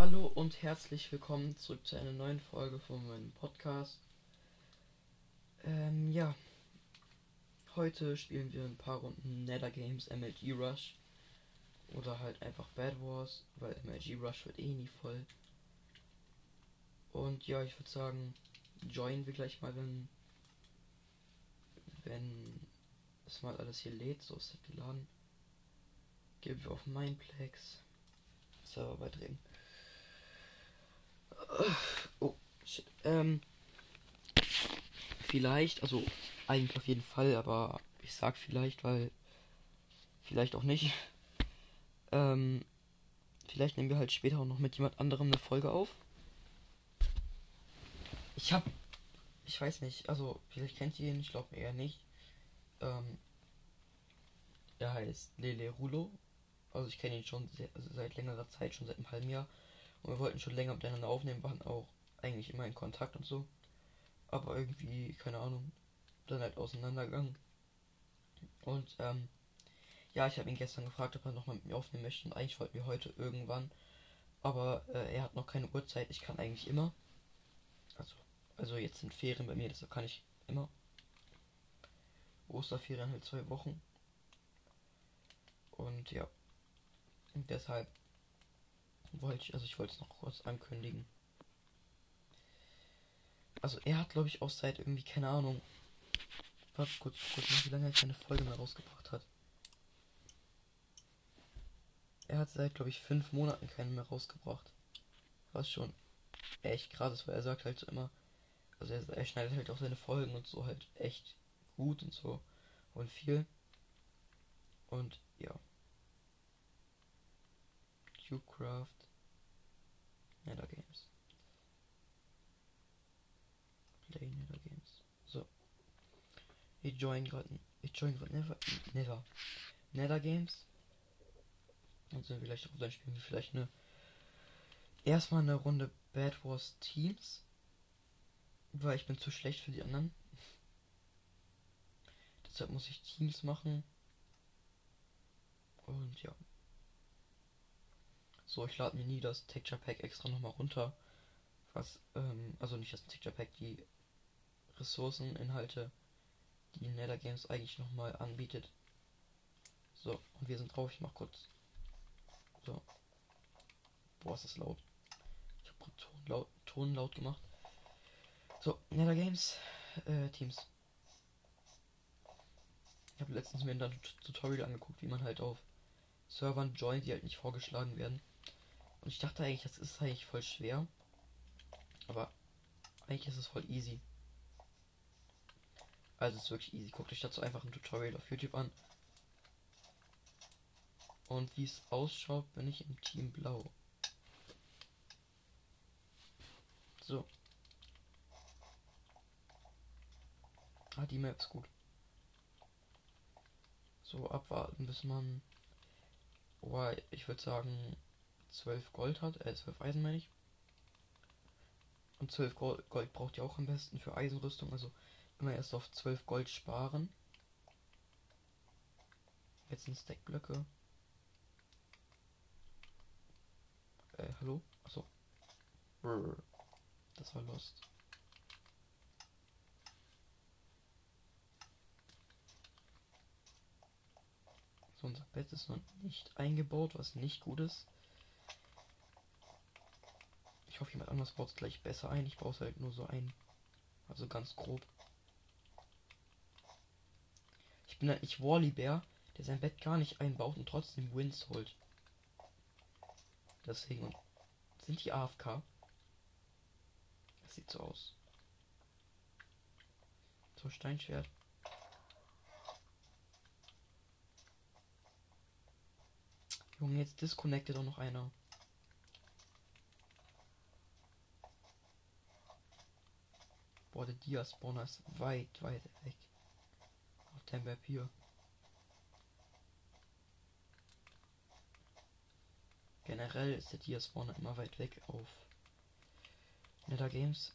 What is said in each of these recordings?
Hallo und herzlich willkommen zurück zu einer neuen Folge von meinem Podcast. Ähm, ja. Heute spielen wir ein paar Runden Nether Games MLG Rush. Oder halt einfach Bad Wars, weil MLG Rush wird eh nie voll. Und ja, ich würde sagen, joinen wir gleich mal, wenn, wenn es mal alles hier lädt. So ist das geladen. Gehen wir auf Mineplex. Server beitreten. Oh. Ähm, vielleicht, also eigentlich auf jeden Fall, aber ich sag vielleicht, weil vielleicht auch nicht. Ähm, vielleicht nehmen wir halt später auch noch mit jemand anderem eine Folge auf. Ich hab, ich weiß nicht, also vielleicht kennt ihr ihn, ich glaube eher nicht. Ähm, er heißt Lele Rulo. Also ich kenne ihn schon sehr, also seit längerer Zeit, schon seit einem halben Jahr. Und wir wollten schon länger miteinander aufnehmen, waren auch eigentlich immer in Kontakt und so. Aber irgendwie, keine Ahnung, dann halt auseinandergegangen. Und ähm, ja, ich habe ihn gestern gefragt, ob er nochmal mit mir aufnehmen möchte. Und eigentlich wollten wir heute irgendwann. Aber äh, er hat noch keine Uhrzeit. Ich kann eigentlich immer. Also, also jetzt sind Ferien bei mir, deshalb kann ich immer. Osterferien halt zwei Wochen. Und ja. Und deshalb wollte ich, also ich wollte es noch kurz ankündigen. Also er hat, glaube ich, auch seit irgendwie, keine Ahnung. Warte kurz, kurz mal, wie lange er keine Folge mehr rausgebracht hat. Er hat seit, glaube ich, fünf Monaten keine mehr rausgebracht. Was schon echt krass ist, weil er sagt halt so immer, also er, er schneidet halt auch seine Folgen und so halt echt gut und so und viel. Und ja. Qcraft. Nether Games. Play Nether Games. So. Ich join gerade. Ich join gerade never. Never. Nether Games. Und sind vielleicht auch dann spielen wir vielleicht eine. Erstmal eine Runde Bad Wars Teams. Weil ich bin zu schlecht für die anderen. Deshalb muss ich Teams machen. Und ja. So, ich lade mir nie das Texture Pack extra nochmal runter. Was, ähm, also nicht das Texture Pack, die Ressourceninhalte, die Nether Games eigentlich nochmal anbietet. So, und wir sind drauf. Ich mach kurz. So. Boah, ist das laut. Ich habe Ton laut, Ton laut gemacht. So, Nether Games, äh, Teams. Ich habe letztens mir ein Tutorial angeguckt, wie man halt auf Servern joint, die halt nicht vorgeschlagen werden. Und ich dachte eigentlich, das ist eigentlich voll schwer. Aber eigentlich ist es voll easy. Also es ist wirklich easy. Guckt euch dazu einfach ein Tutorial auf YouTube an. Und wie es ausschaut, bin ich im Team Blau. So. Ah, die Map ist gut. So, abwarten, bis man. Oh, ich würde sagen, 12 Gold hat, äh 12 Eisen meine ich. Und 12 Gold, Gold braucht ihr auch am besten für Eisenrüstung, also immer erst auf 12 Gold sparen. Jetzt sind Stackblöcke. Äh, hallo? Achso. Das war Lost. So, unser Bett ist noch nicht eingebaut, was nicht gut ist. Ich hoffe, jemand anderes baut es gleich besser ein. Ich baue es halt nur so ein. Also ganz grob. Ich bin halt nicht Wally Bär, der sein Bett gar nicht einbaut und trotzdem Wins holt. Deswegen sind die AFK. Das sieht so aus. So, Steinschwert. Junge, jetzt disconnected auch noch einer. Boah, der Dia-Spawner ist weit, weit weg. Auf dem Map hier. Generell ist der Dia-Spawner immer weit weg auf Nether Games.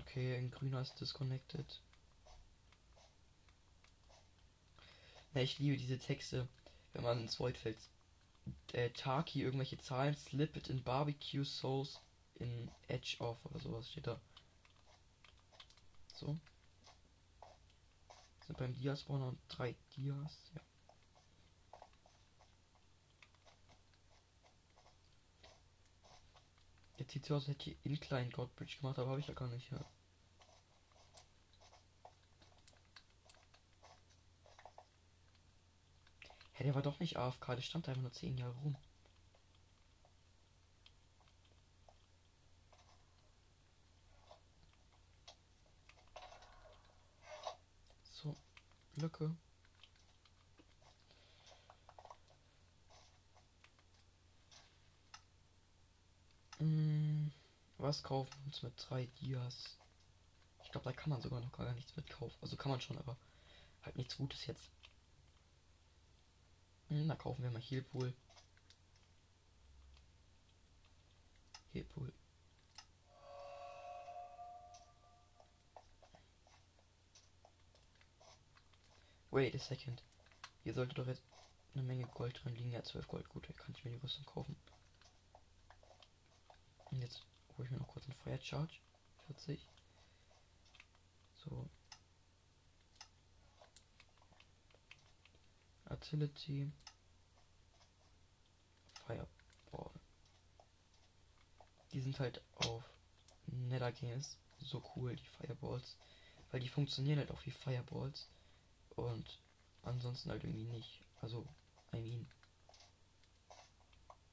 Okay, ein grüner ist disconnected. Ja, ich liebe diese Texte, wenn man ins Void fällt. äh, Taki irgendwelche Zahlen, slip it in Barbecue Sauce in Edge off oder sowas steht da. So. Sind beim Dia-Spawner drei Dias. Ja. Jetzt sieht so aus, als hätte ich Incline Godbridge gemacht, aber habe ich ja gar nicht. Ja. Hey, der war doch nicht AFK, der stand einfach nur 10 Jahre rum. So, Lücke. Hm, was kaufen wir uns mit drei Dias? Ich glaube, da kann man sogar noch gar nichts mitkaufen. Also kann man schon, aber halt nichts Gutes jetzt. Hm, da kaufen wir mal Healpool. Healpool. Wait a second. Hier sollte doch jetzt eine Menge Gold drin liegen. Ja, 12 Gold. Gut, da kann ich mir die Rüstung kaufen. Und jetzt hole ich mir noch kurz einen Fire Charge. 40. So. Artillery. Fireball. Die sind halt auf Nether Games so cool, die Fireballs. Weil die funktionieren halt auch wie Fireballs. Und ansonsten halt irgendwie nicht. Also, I mean.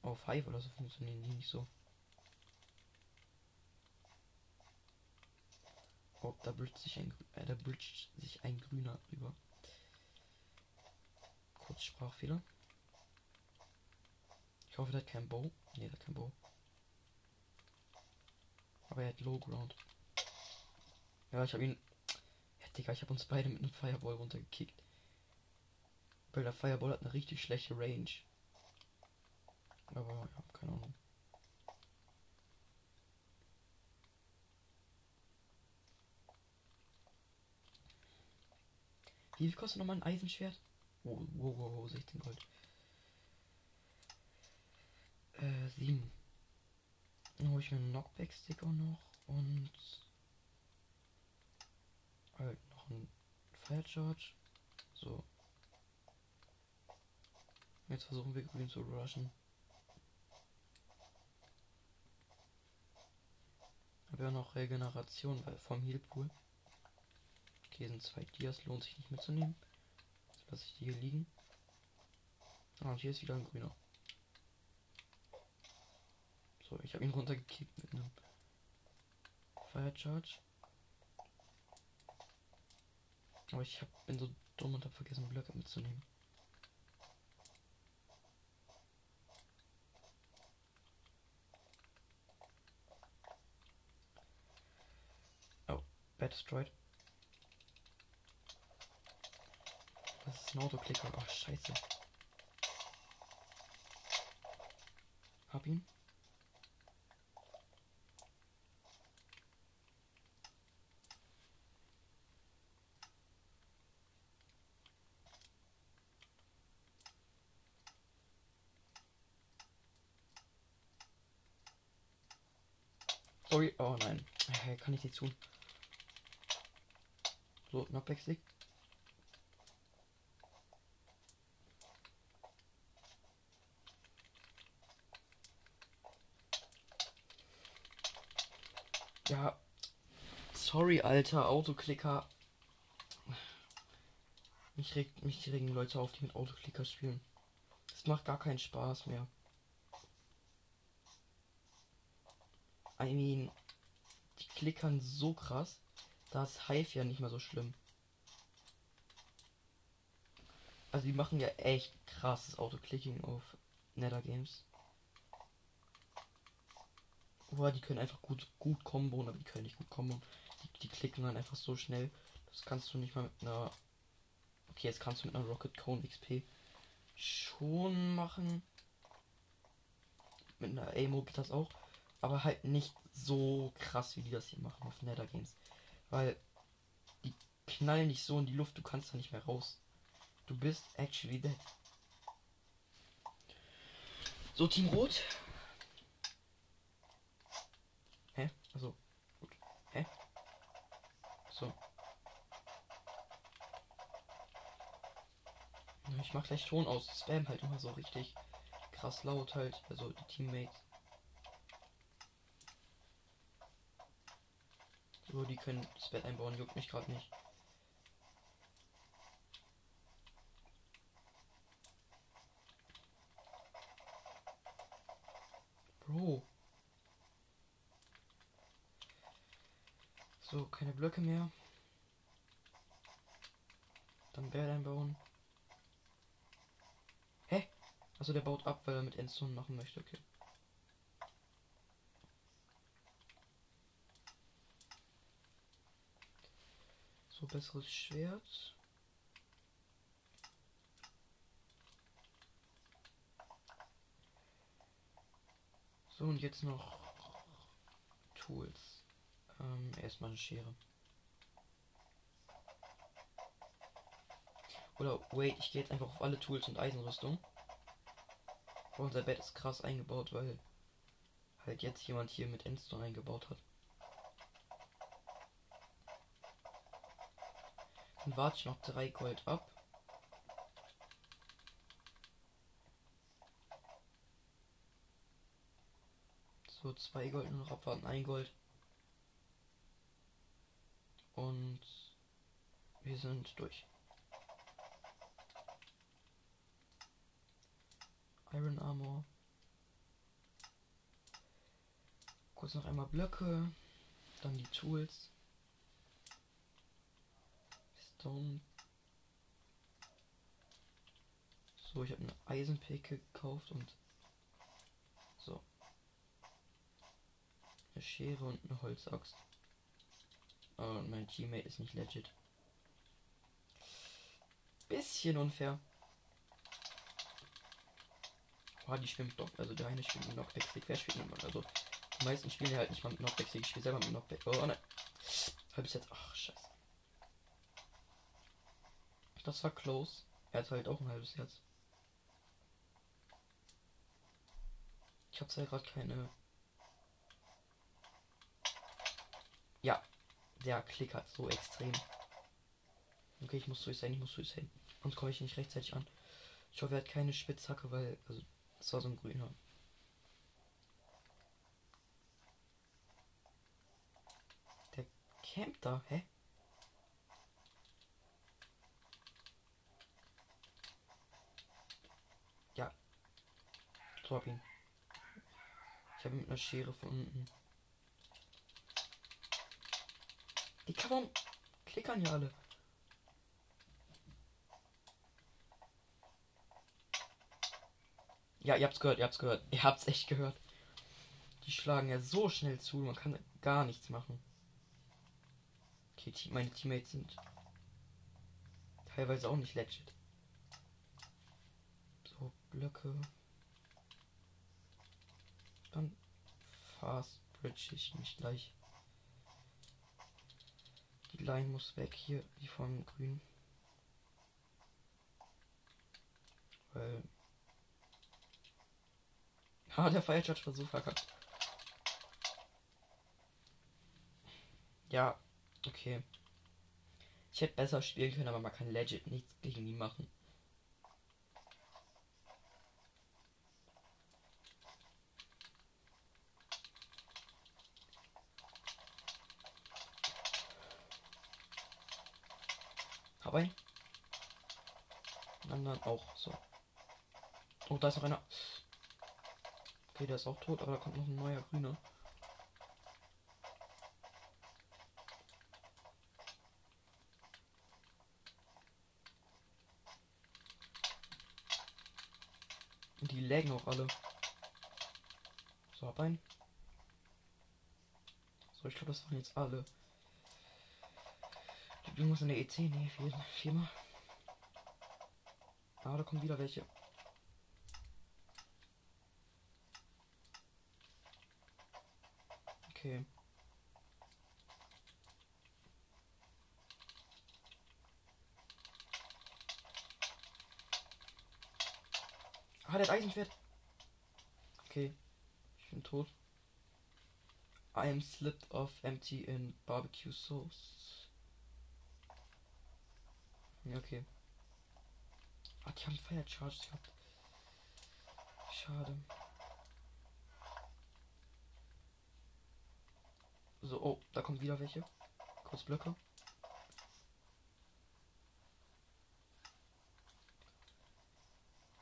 Auf Hive oder so funktionieren die nicht so. Oh, da bridgt sich ein, äh, da bridgt sich ein grüner rüber. Kurz Sprachfehler. Ich hoffe, der hat kein Bow. Ne, der hat kein Bow. Aber er hat Low Ground. Ja, ich habe ihn. Digga, ich habe uns beide mit einem Fireball runtergekickt. Weil der Fireball hat eine richtig schlechte Range. Aber ja, keine Ahnung. Wie viel kostet nochmal ein Eisenschwert? Oh, wow, wow, wow, 16 Gold. Äh, 7. Dann hole ich mir einen Knockback-Stick auch noch und halt noch ein Fire Charge. So. Jetzt versuchen wir grün zu rushen. Habe ja noch Regeneration vom Healpool. Okay, sind zwei Dias, lohnt sich nicht mitzunehmen. Jetzt lasse ich die hier liegen. Ah, und hier ist wieder ein grüner. So, ich habe ihn runtergekickt mit einem Fire Charge. Aber ich hab, bin so dumm und habe vergessen, Blöcke mitzunehmen. Oh, Bad destroyed. Das ist ein Autoklicker. Ach, scheiße. Hab ihn. Sorry. Oh nein. Kann ich nicht tun. So, Knockback-Stick. Ja. Sorry, alter Autoklicker. Mich regt mich regen Leute auf, die mit Autoklicker spielen. Das macht gar keinen Spaß mehr. I mean, die klickern so krass. Da ist Hive ja nicht mehr so schlimm. Also die machen ja echt krasses Autoclicking auf Nether Games. Boah, die können einfach gut, gut komboen, aber die können nicht gut komboen. Die, die klicken dann einfach so schnell. Das kannst du nicht mal mit einer. Okay, jetzt kannst du mit einer Rocket Cone XP schon machen. Mit einer Amo geht das auch. Aber halt nicht so krass, wie die das hier machen auf Nether Games. Weil die knallen nicht so in die Luft, du kannst da nicht mehr raus. Du bist actually dead. So, Team Rot. Hä? Also, gut. Hä? So. Ich mach gleich Ton aus. Spam halt immer so richtig krass laut halt. Also die Teammates. So, die können das Bett einbauen, juckt mich gerade nicht. Bro. So, keine Blöcke mehr. Dann Bär einbauen. Hä? Also der baut ab, weil er mit Endstone machen möchte, okay. So, besseres Schwert. So, und jetzt noch Tools. Ähm, erstmal eine Schere. Oder wait, ich gehe jetzt einfach auf alle Tools und Eisenrüstung. Oh, unser Bett ist krass eingebaut, weil halt jetzt jemand hier mit Endstone eingebaut hat. Dann warte ich noch drei Gold ab. So, zwei Gold noch abwarten, ein Gold. Und wir sind durch. Iron Armor. Kurz noch einmal Blöcke. Dann die Tools. Stone. So, ich habe eine Eisenpicke gekauft und so. Eine Schere und eine Holzaxt. Oh, und mein Teammate ist nicht legit. Bisschen unfair. Oh, die schwimmt doch. Also der eine schwimmt mit Knockback-Stick. Wer spielt mit Also die meisten spielen halt nicht mal mit Knockback-Stick. Ich spiele selber mit Knockback. Oh nein. Halbes jetzt. Ach, scheiße. Das war close. Er hat halt auch ein halbes Herz. Ich habe zwar gerade keine. Ja, der klickert so extrem. Okay, ich muss durch sein, ich muss durch sein. Sonst komme ich nicht rechtzeitig an. Ich hoffe, er hat keine Spitzhacke, weil. Also, das war so ein grüner. Der campt da, hä? Ja. So hab ihn. Ich habe mit einer Schere von unten. Die kann klickern ja alle. Ja, ihr habt's gehört, ihr habt's gehört. Ihr habt's echt gehört. Die schlagen ja so schnell zu, man kann gar nichts machen. Okay, meine Teammates sind teilweise auch nicht legit. So, Blöcke. Dann fast bridge ich mich gleich. Die Line muss weg hier, die von grün. Weil Ah, der Feiertouch war so verkackt. Ja, okay. Ich hätte besser spielen können, aber man kann legit nichts gegen ihn machen. Und dann auch so. Oh, da ist noch einer. Okay, der ist auch tot, aber da kommt noch ein neuer grüner. Die laggen auch alle. So, hab ein. So, ich glaube, das waren jetzt alle. Musst in der EC, nee, vier, viermal. Ah, da kommen wieder welche. Okay. Ah, der hat Eisenschwert. Okay. Ich bin tot. I am slipped off empty in barbecue sauce. Ja, okay. Ah, die haben Fire Charge gehabt. Schade. So, oh, da kommt wieder welche. Kurz Blöcke.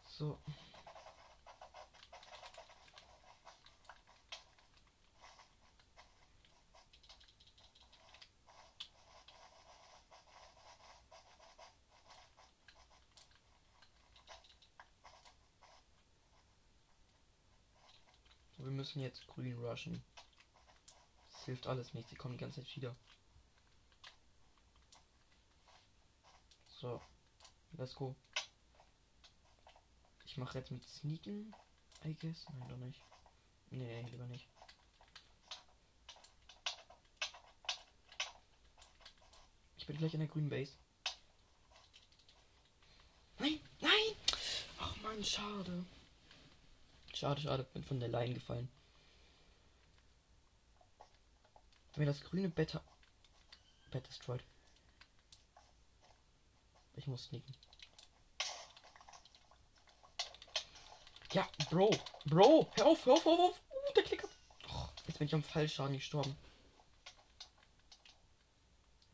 So. Müssen jetzt grün rushen. Das hilft alles nicht, sie kommen die ganze Zeit wieder. So, let's go. Ich mache jetzt mit Sneaken, I guess. Nein, doch nicht. Nee, lieber nicht. Ich bin gleich in der grünen Base. Nein, nein! Ach man, schade. Schade, schade, bin von der Line gefallen. Wenn das grüne Bett Bett destroyed. Ich muss sneaken. Ja, Bro, Bro, hör auf, hör auf, hör auf. Uh, der Klicker. Oh, jetzt bin ich am Fallschaden gestorben.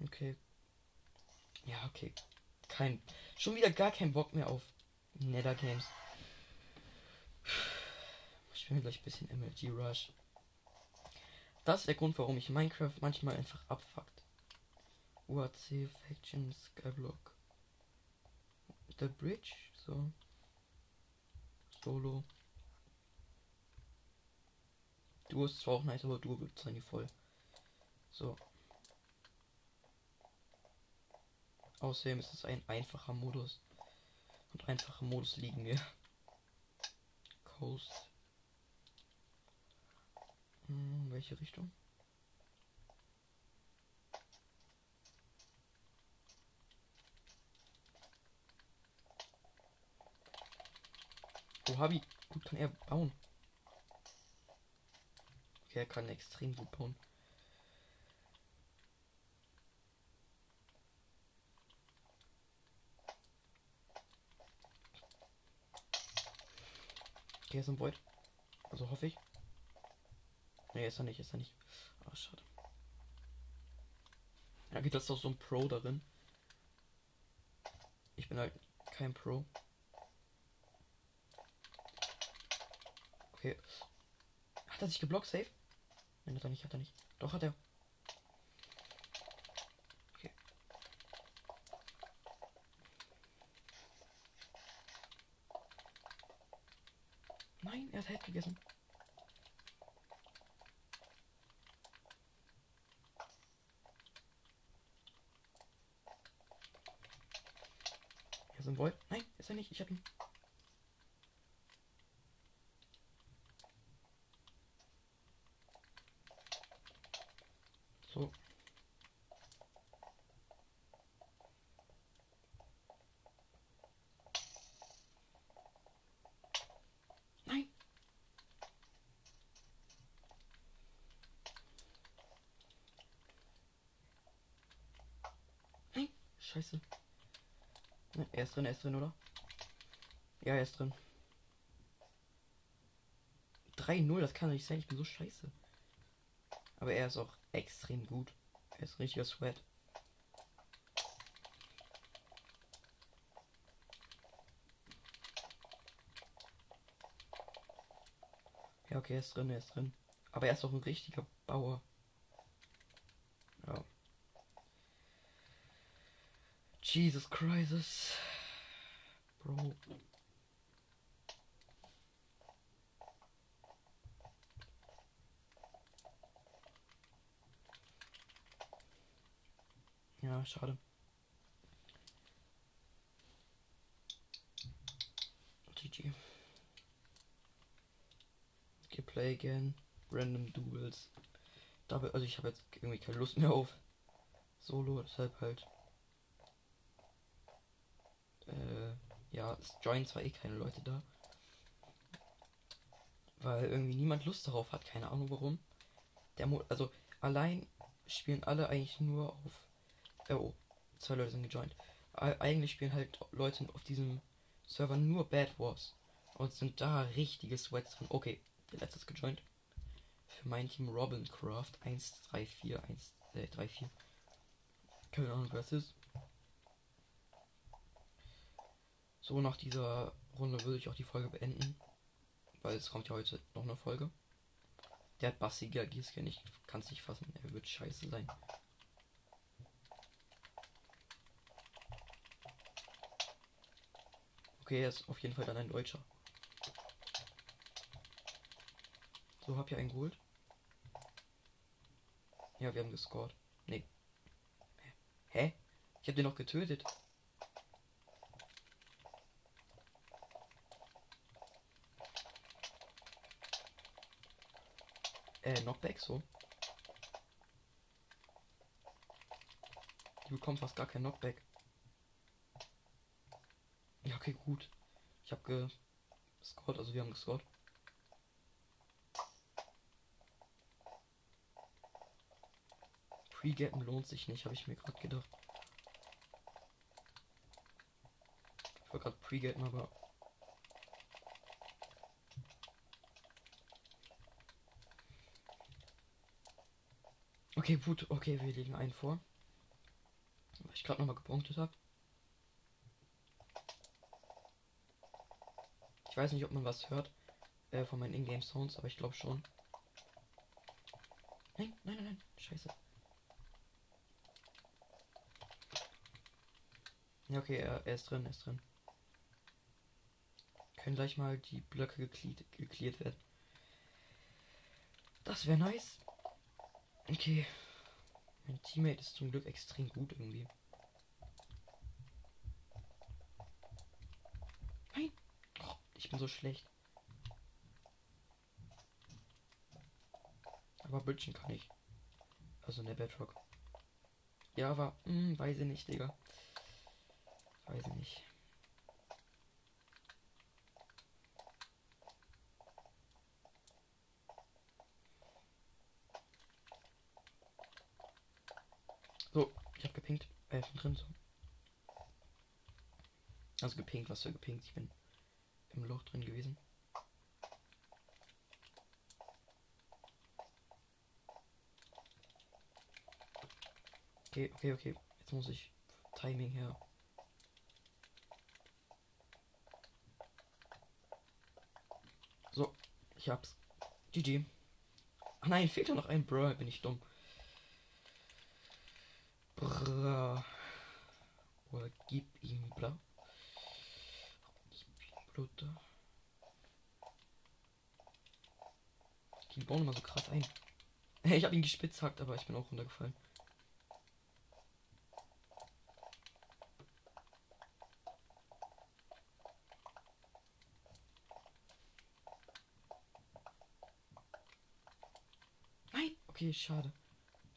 Okay. Ja, okay. Kein. Schon wieder gar kein Bock mehr auf Nether Games. Ich will gleich ein bisschen MLG Rush. Das ist der Grund, warum ich Minecraft manchmal einfach abfuckt. UAC, Faction, Skyblock. The Bridge, so. Solo. Du ist zwar auch nice, aber du wird nie voll. So. Außerdem ist es ein einfacher Modus. Und einfacher Modus liegen wir. Coast. Hm, welche Richtung? Oh, Habi. Gut kann er bauen. Okay, er kann extrem gut bauen. Okay, ist ein Void. Also hoffe ich. Nee, ist er nicht, ist er nicht. Ah, schade. Ja, geht das doch so ein Pro darin. Ich bin halt kein Pro. Okay. Hat er sich geblockt, safe? Nein, hat er nicht, hat er nicht. Doch, hat er. Okay. Nein, er hat Head gegessen. Er ist ein Void. Nein, ist er nicht. Ich hab ihn. So. Nein. Nein. Scheiße. Ne, er ist drin, er ist drin, oder? Ja, er ist drin. 3-0, das kann doch nicht sein, ich bin so scheiße. Aber er ist auch extrem gut. Er ist richtiger Sweat. Ja, okay, er ist drin, er ist drin. Aber er ist auch ein richtiger Bauer. Ja. Jesus Christ. Bro. Schade. GG. Okay, play again. Random Duels. Double, also ich habe jetzt irgendwie keine Lust mehr auf Solo, deshalb halt. Äh, ja, es joinen zwar eh keine Leute da. Weil irgendwie niemand Lust darauf hat, keine Ahnung warum. Der Mo also allein spielen alle eigentlich nur auf. Äh, oh, zwei Leute sind gejoint. Eigentlich spielen halt Leute auf diesem Server nur Bad Wars. Und sind da richtige Sweats drin. Okay, der letzte ist gejoint. Für mein Team Robincraft 134 134. Keine Ahnung, was ist. So, nach dieser Runde würde ich auch die Folge beenden. Weil es kommt ja heute noch eine Folge. Der hat bassiger Gießken, ich kann es nicht fassen. Er wird scheiße sein. Okay, er ist auf jeden Fall dann ein Deutscher. So, hab ich einen geholt. Ja, wir haben gescored. Nee. Hä? Ich hab den noch getötet. Äh, Knockback, so. Die bekommt fast gar kein Knockback. Okay, gut. Ich habe gescored, also wir haben gescored. Pre-Gappen lohnt sich nicht, habe ich mir gerade gedacht. Ich wollte gerade Pre-Gappen, aber Okay, gut, okay, wir legen einen vor. Weil ich gerade nochmal gepunktet habe. Ich weiß nicht, ob man was hört äh, von meinen Ingame Sounds, aber ich glaube schon. Nein, nein, nein, nein, scheiße. Ja, okay, er, er ist drin, er ist drin. Können gleich mal die Blöcke geklärt werden. Das wäre nice. Okay. Mein Teammate ist zum Glück extrem gut irgendwie. Nein! Oh, ich bin so schlecht. Aber Bridgen kann ich. Also in der Bedrock. Ja, aber, mh, hm, weiß ich nicht, Digga. Weiß ich nicht. So, ich habe gepinkt. Äh, drin so. Also gepinkt, was für gepinkt. Ich bin im Loch drin gewesen. Okay, okay, okay. Jetzt muss ich Timing her. So, ich hab's. GG. Ach nein, fehlt ja noch ein Bro, bin ich dumm. Bra. Oder gib ihm Blut Die bauen immer so krass ein. Ich habe ihn gespitzhackt, aber ich bin auch runtergefallen. Nein! Okay, schade.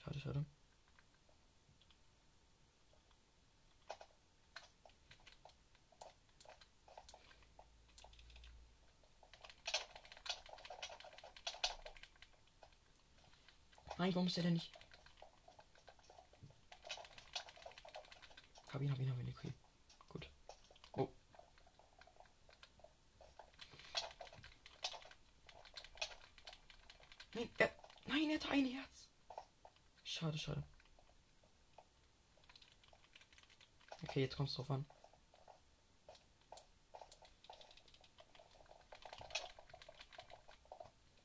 Schade, schade. Warum ist er denn nicht? Hab ihn, hab ihn, hab ihn, okay. Gut. Oh. Nein, er, nein, er hat ein Herz. Schade, schade. Okay, jetzt kommst du drauf an.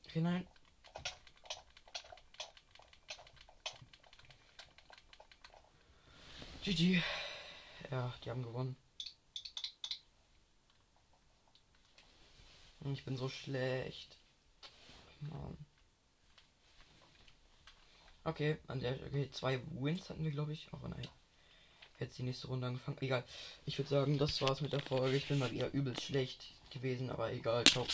Okay, nein. GG. Ja, die haben gewonnen. Ich bin so schlecht. Mann. Okay, an der okay, zwei Wins hatten wir, glaube ich. Auch nein. Jetzt die nächste Runde angefangen. Egal. Ich würde sagen, das war's mit der Folge. Ich bin mal wieder übelst schlecht gewesen, aber egal. Ciao.